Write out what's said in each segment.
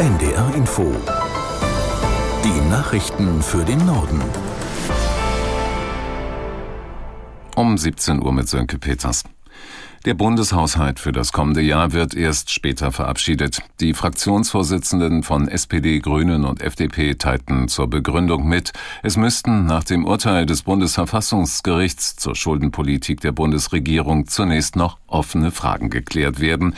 NDR Info. Die Nachrichten für den Norden. Um 17 Uhr mit Sönke Peters. Der Bundeshaushalt für das kommende Jahr wird erst später verabschiedet. Die Fraktionsvorsitzenden von SPD, Grünen und FDP teilten zur Begründung mit, es müssten nach dem Urteil des Bundesverfassungsgerichts zur Schuldenpolitik der Bundesregierung zunächst noch offene Fragen geklärt werden,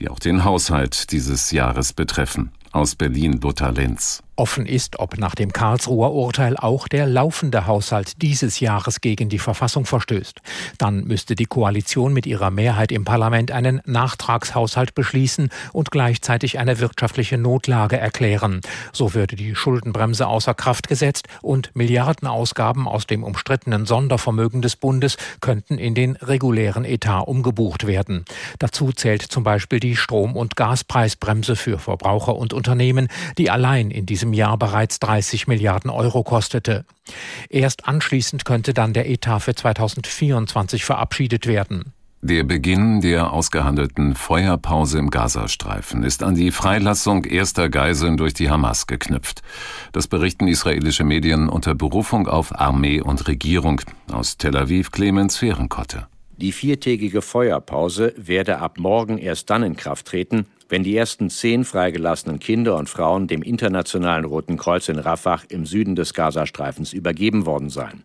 die auch den Haushalt dieses Jahres betreffen. Aus Berlin Lothar Lenz. Offen ist, ob nach dem Karlsruher Urteil auch der laufende Haushalt dieses Jahres gegen die Verfassung verstößt. Dann müsste die Koalition mit ihrer Mehrheit im Parlament einen Nachtragshaushalt beschließen und gleichzeitig eine wirtschaftliche Notlage erklären. So würde die Schuldenbremse außer Kraft gesetzt und Milliardenausgaben aus dem umstrittenen Sondervermögen des Bundes könnten in den regulären Etat umgebucht werden. Dazu zählt zum Beispiel die Strom- und Gaspreisbremse für Verbraucher und Unternehmen, die allein in diesem diesem Jahr bereits 30 Milliarden Euro kostete. Erst anschließend könnte dann der Etat für 2024 verabschiedet werden. Der Beginn der ausgehandelten Feuerpause im Gazastreifen ist an die Freilassung erster Geiseln durch die Hamas geknüpft. Das berichten israelische Medien unter Berufung auf Armee und Regierung. Aus Tel Aviv Clemens Fehrenkotte. Die viertägige Feuerpause werde ab morgen erst dann in Kraft treten, wenn die ersten zehn freigelassenen Kinder und Frauen dem Internationalen Roten Kreuz in Rafah im Süden des Gazastreifens übergeben worden seien.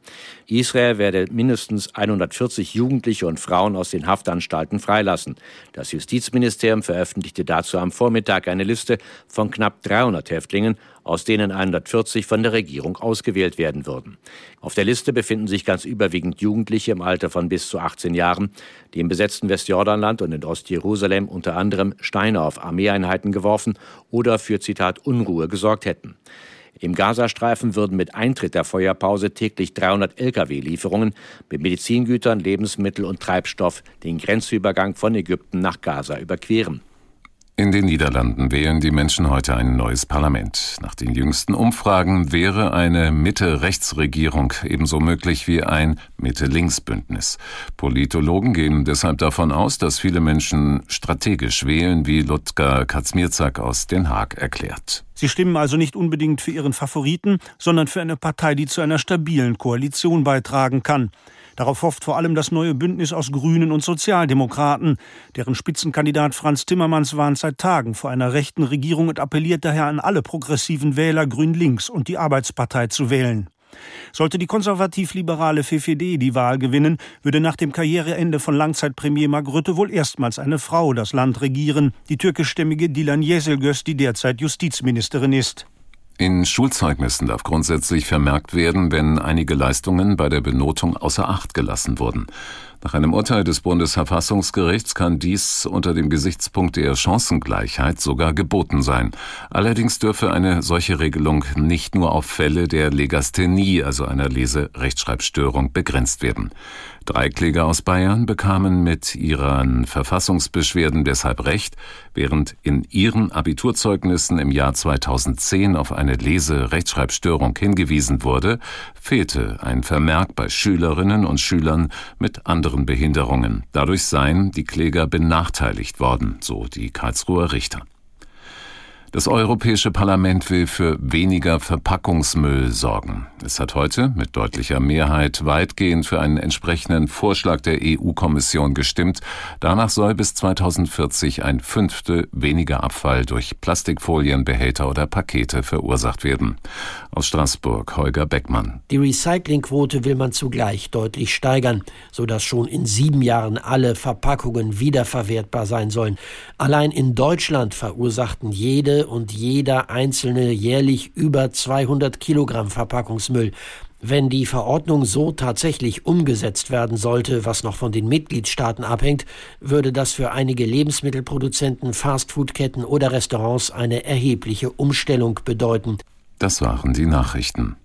Israel werde mindestens 140 Jugendliche und Frauen aus den Haftanstalten freilassen. Das Justizministerium veröffentlichte dazu am Vormittag eine Liste von knapp 300 Häftlingen, aus denen 140 von der Regierung ausgewählt werden würden. Auf der Liste befinden sich ganz überwiegend Jugendliche im Alter von bis zu 18 Jahren, die im besetzten Westjordanland und in Ostjerusalem unter anderem Steine auf Armeeeinheiten geworfen oder für Zitat Unruhe gesorgt hätten. Im Gazastreifen würden mit Eintritt der Feuerpause täglich 300 Lkw-Lieferungen mit Medizingütern, Lebensmittel und Treibstoff den Grenzübergang von Ägypten nach Gaza überqueren. In den Niederlanden wählen die Menschen heute ein neues Parlament. Nach den jüngsten Umfragen wäre eine Mitte-Rechts-Regierung ebenso möglich wie ein Mitte-Links-Bündnis. Politologen gehen deshalb davon aus, dass viele Menschen strategisch wählen, wie Ludger Kaczmierzak aus Den Haag erklärt. Sie stimmen also nicht unbedingt für ihren Favoriten, sondern für eine Partei, die zu einer stabilen Koalition beitragen kann. Darauf hofft vor allem das neue Bündnis aus Grünen und Sozialdemokraten. Deren Spitzenkandidat Franz Timmermans warnt seit Tagen vor einer rechten Regierung und appelliert daher an alle progressiven Wähler Grün-Links und die Arbeitspartei zu wählen. Sollte die konservativ-liberale FFD die Wahl gewinnen, würde nach dem Karriereende von Langzeitpremier Mark Rutte wohl erstmals eine Frau das Land regieren, die türkischstämmige Dilan Yeselgöz, die derzeit Justizministerin ist. In Schulzeugnissen darf grundsätzlich vermerkt werden, wenn einige Leistungen bei der Benotung außer Acht gelassen wurden. Nach einem Urteil des Bundesverfassungsgerichts kann dies unter dem Gesichtspunkt der Chancengleichheit sogar geboten sein. Allerdings dürfe eine solche Regelung nicht nur auf Fälle der Legasthenie, also einer Leserechtschreibstörung, begrenzt werden. Drei Kläger aus Bayern bekamen mit ihren Verfassungsbeschwerden deshalb Recht, während in ihren Abiturzeugnissen im Jahr 2010 auf eine Leserechtschreibstörung hingewiesen wurde, fehlte ein Vermerk bei Schülerinnen und Schülern mit anderen anderen Behinderungen. Dadurch seien die Kläger benachteiligt worden, so die Karlsruher Richter. Das Europäische Parlament will für weniger Verpackungsmüll sorgen. Es hat heute mit deutlicher Mehrheit weitgehend für einen entsprechenden Vorschlag der EU-Kommission gestimmt. Danach soll bis 2040 ein Fünftel weniger Abfall durch Plastikfolien, Behälter oder Pakete verursacht werden. Aus Straßburg Holger Beckmann. Die Recyclingquote will man zugleich deutlich steigern, sodass schon in sieben Jahren alle Verpackungen wiederverwertbar sein sollen. Allein in Deutschland verursachten jede und jeder einzelne jährlich über 200 Kilogramm Verpackungsmüll. Wenn die Verordnung so tatsächlich umgesetzt werden sollte, was noch von den Mitgliedstaaten abhängt, würde das für einige Lebensmittelproduzenten, Fastfoodketten oder Restaurants eine erhebliche Umstellung bedeuten. Das waren die Nachrichten.